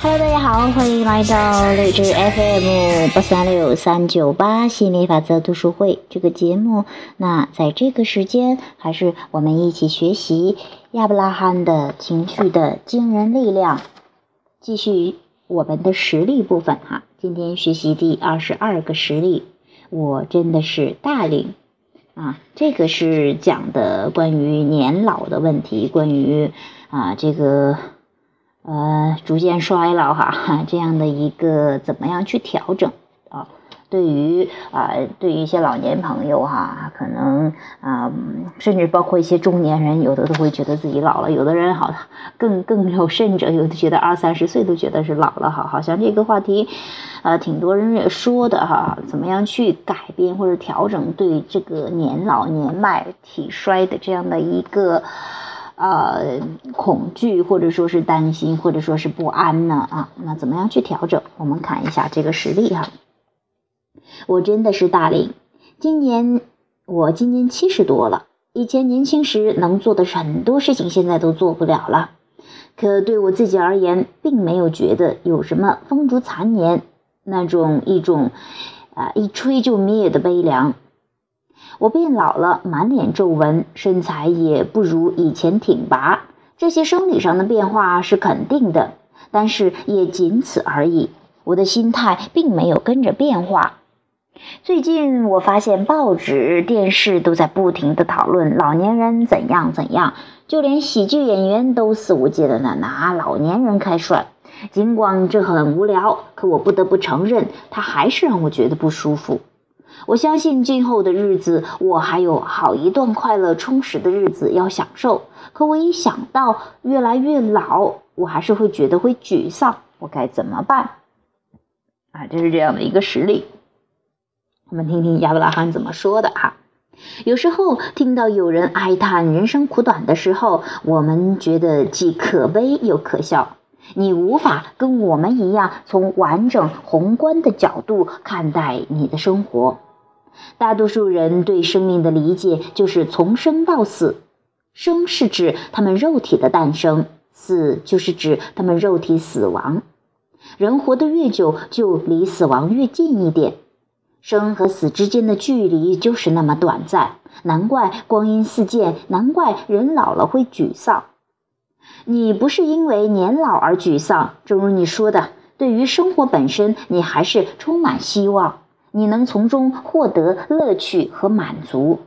Hello，大家好，欢迎来到励志 FM 八三六三九八心理法则读书会这个节目。那在这个时间，还是我们一起学习亚伯拉罕的情绪的惊人力量，继续我们的实力部分哈。今天学习第二十二个实例，我真的是大龄啊，这个是讲的关于年老的问题，关于啊这个。呃，逐渐衰老哈，这样的一个怎么样去调整啊？对于啊，对于一些老年朋友哈，可能啊，甚至包括一些中年人，有的都会觉得自己老了，有的人好更更有甚者，有的觉得二三十岁都觉得是老了哈。好像这个话题，呃，挺多人也说的哈，怎么样去改变或者调整对这个年老年迈体衰的这样的一个。呃，恐惧或者说是担心，或者说是不安呢？啊，那怎么样去调整？我们看一下这个实例哈。我真的是大龄，今年我今年七十多了。以前年轻时能做的很多事情，现在都做不了了。可对我自己而言，并没有觉得有什么风烛残年那种一种啊一吹就灭的悲凉。我变老了，满脸皱纹，身材也不如以前挺拔。这些生理上的变化是肯定的，但是也仅此而已。我的心态并没有跟着变化。最近我发现报纸、电视都在不停地讨论老年人怎样怎样，就连喜剧演员都肆无忌惮地拿老年人开涮。尽管这很无聊，可我不得不承认，它还是让我觉得不舒服。我相信今后的日子，我还有好一段快乐充实的日子要享受。可我一想到越来越老，我还是会觉得会沮丧。我该怎么办？啊，这是这样的一个实例。我们听听亚伯拉罕怎么说的哈。有时候听到有人哀叹人生苦短的时候，我们觉得既可悲又可笑。你无法跟我们一样从完整宏观的角度看待你的生活。大多数人对生命的理解就是从生到死，生是指他们肉体的诞生，死就是指他们肉体死亡。人活得越久，就离死亡越近一点。生和死之间的距离就是那么短暂，难怪光阴似箭，难怪人老了会沮丧。你不是因为年老而沮丧，正如你说的，对于生活本身，你还是充满希望。你能从中获得乐趣和满足。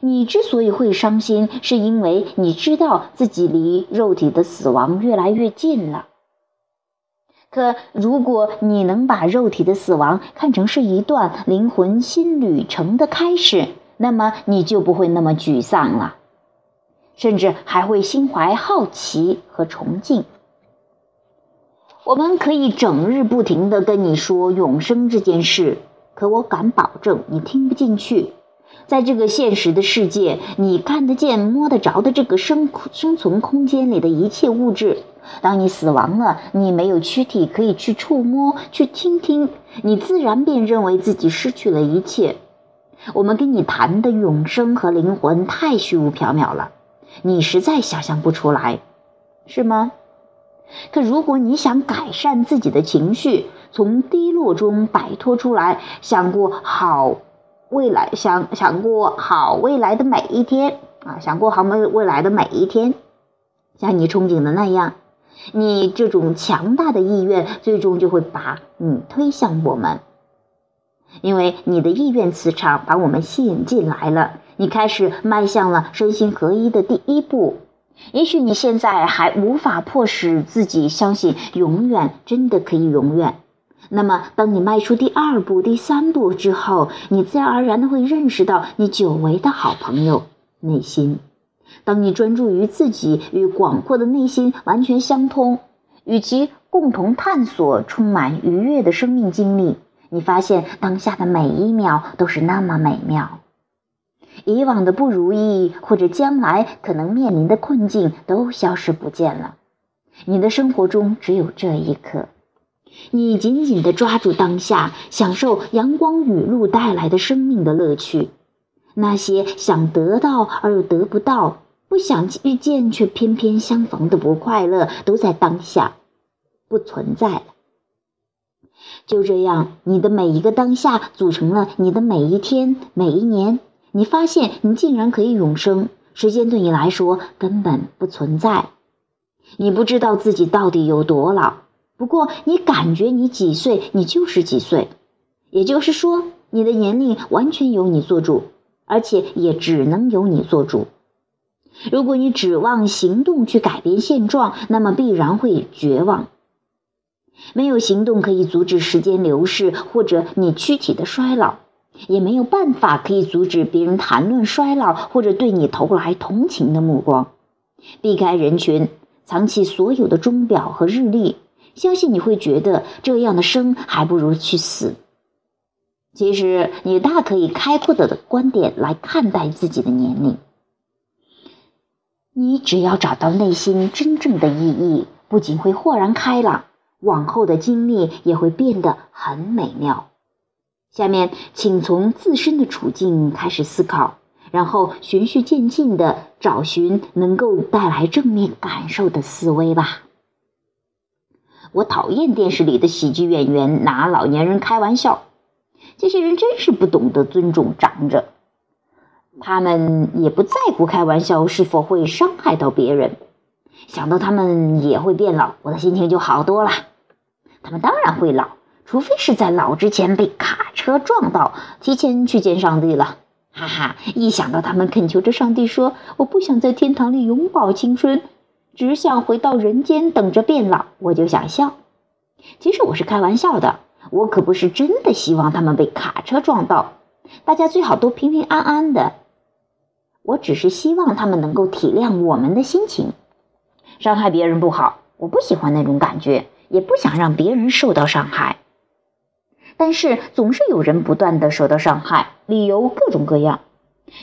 你之所以会伤心，是因为你知道自己离肉体的死亡越来越近了。可如果你能把肉体的死亡看成是一段灵魂新旅程的开始，那么你就不会那么沮丧了，甚至还会心怀好奇和崇敬。我们可以整日不停地跟你说永生这件事。可我敢保证，你听不进去。在这个现实的世界，你看得见、摸得着的这个生生存空间里的一切物质，当你死亡了，你没有躯体可以去触摸、去倾听，你自然便认为自己失去了一切。我们跟你谈的永生和灵魂太虚无缥缈了，你实在想象不出来，是吗？可如果你想改善自己的情绪，从低落中摆脱出来，想过好未来，想想过好未来的每一天啊，想过好未未来的每一天，像你憧憬的那样，你这种强大的意愿，最终就会把你推向我们，因为你的意愿磁场把我们吸引进来了，你开始迈向了身心合一的第一步。也许你现在还无法迫使自己相信永远真的可以永远，那么当你迈出第二步、第三步之后，你自然而然的会认识到你久违的好朋友内心。当你专注于自己与广阔的内心完全相通，与其共同探索充满愉悦的生命经历，你发现当下的每一秒都是那么美妙。以往的不如意或者将来可能面临的困境都消失不见了，你的生活中只有这一刻，你紧紧地抓住当下，享受阳光雨露带来的生命的乐趣。那些想得到而又得不到、不想遇见却偏偏相逢的不快乐，都在当下不存在了。就这样，你的每一个当下组成了你的每一天、每一年。你发现你竟然可以永生，时间对你来说根本不存在。你不知道自己到底有多老，不过你感觉你几岁，你就是几岁。也就是说，你的年龄完全由你做主，而且也只能由你做主。如果你指望行动去改变现状，那么必然会绝望。没有行动可以阻止时间流逝，或者你躯体的衰老。也没有办法可以阻止别人谈论衰老，或者对你投来同情的目光。避开人群，藏起所有的钟表和日历，相信你会觉得这样的生还不如去死。其实，你大可以开阔的观点来看待自己的年龄。你只要找到内心真正的意义，不仅会豁然开朗，往后的经历也会变得很美妙。下面，请从自身的处境开始思考，然后循序渐进地找寻能够带来正面感受的思维吧。我讨厌电视里的喜剧演员拿老年人开玩笑，这些人真是不懂得尊重长者，他们也不在乎开玩笑是否会伤害到别人。想到他们也会变老，我的心情就好多了。他们当然会老。除非是在老之前被卡车撞到，提前去见上帝了，哈哈！一想到他们恳求着上帝说：“我不想在天堂里永葆青春，只想回到人间等着变老”，我就想笑。其实我是开玩笑的，我可不是真的希望他们被卡车撞到，大家最好都平平安安的。我只是希望他们能够体谅我们的心情，伤害别人不好，我不喜欢那种感觉，也不想让别人受到伤害。但是总是有人不断的受到伤害，理由各种各样，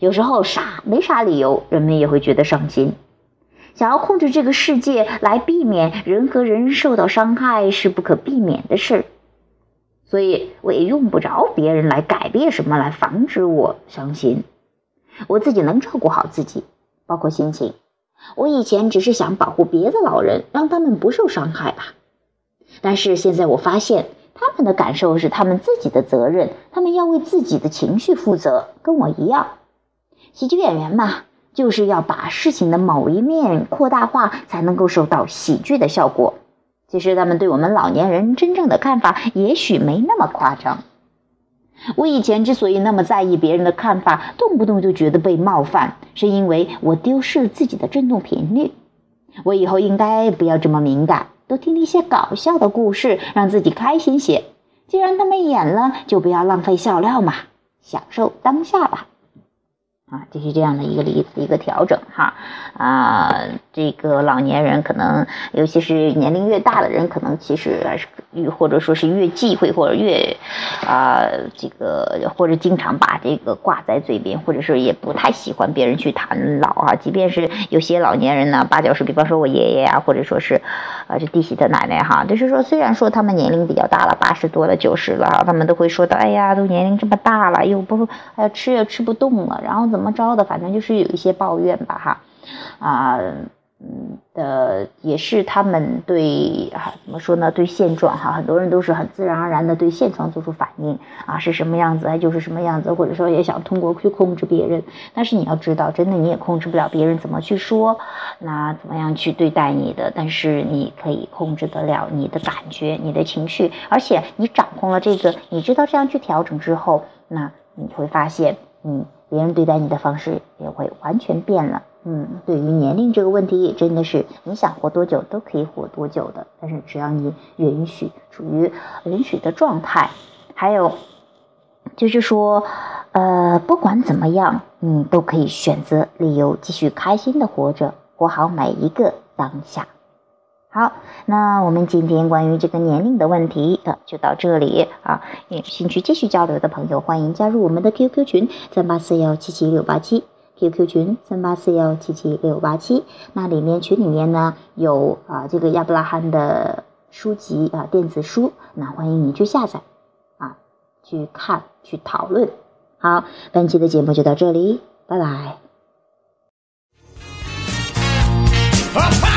有时候傻没啥理由，人们也会觉得伤心。想要控制这个世界来避免人和人受到伤害是不可避免的事，所以我也用不着别人来改变什么来防止我伤心，我自己能照顾好自己，包括心情。我以前只是想保护别的老人，让他们不受伤害吧，但是现在我发现。他们的感受是他们自己的责任，他们要为自己的情绪负责，跟我一样。喜剧演员嘛，就是要把事情的某一面扩大化，才能够收到喜剧的效果。其实他们对我们老年人真正的看法，也许没那么夸张。我以前之所以那么在意别人的看法，动不动就觉得被冒犯，是因为我丢失了自己的振动频率。我以后应该不要这么敏感。多听一些搞笑的故事，让自己开心些。既然他们演了，就不要浪费笑料嘛，享受当下吧。啊，就是这样的一个例子，一个调整哈。啊，这个老年人可能，尤其是年龄越大的人，可能其实还是越或者说是越忌讳，或者越啊这个，或者经常把这个挂在嘴边，或者是也不太喜欢别人去谈老啊。即便是有些老年人呢，八九十，比方说我爷爷啊，或者说是啊这弟媳的奶奶哈，就是说虽然说他们年龄比较大了，八十多了，九十了，他们都会说的，哎呀，都年龄这么大了，又不哎呀吃也吃不动了，然后怎么。怎么着的，反正就是有一些抱怨吧，哈，啊，嗯的，也是他们对啊，怎么说呢？对现状哈，很多人都是很自然而然的对现状做出反应啊，是什么样子，就是什么样子，或者说也想通过去控制别人。但是你要知道，真的你也控制不了别人怎么去说，那怎么样去对待你的？但是你可以控制得了你的感觉、你的情绪，而且你掌控了这个，你知道这样去调整之后，那你会发现，嗯。别人对待你的方式也会完全变了。嗯，对于年龄这个问题，真的是你想活多久都可以活多久的。但是只要你允许，处于允许的状态，还有就是说，呃，不管怎么样，你都可以选择理由继续开心的活着，活好每一个当下。好，那我们今天关于这个年龄的问题啊，就到这里啊。有兴趣继续交流的朋友，欢迎加入我们的 QQ 群：三八四幺七七六八七。QQ 群三八四幺七七六八七，那里面群里面呢有啊这个亚伯拉罕的书籍啊电子书，那欢迎你去下载啊去看去讨论。好，本期的节目就到这里，拜拜。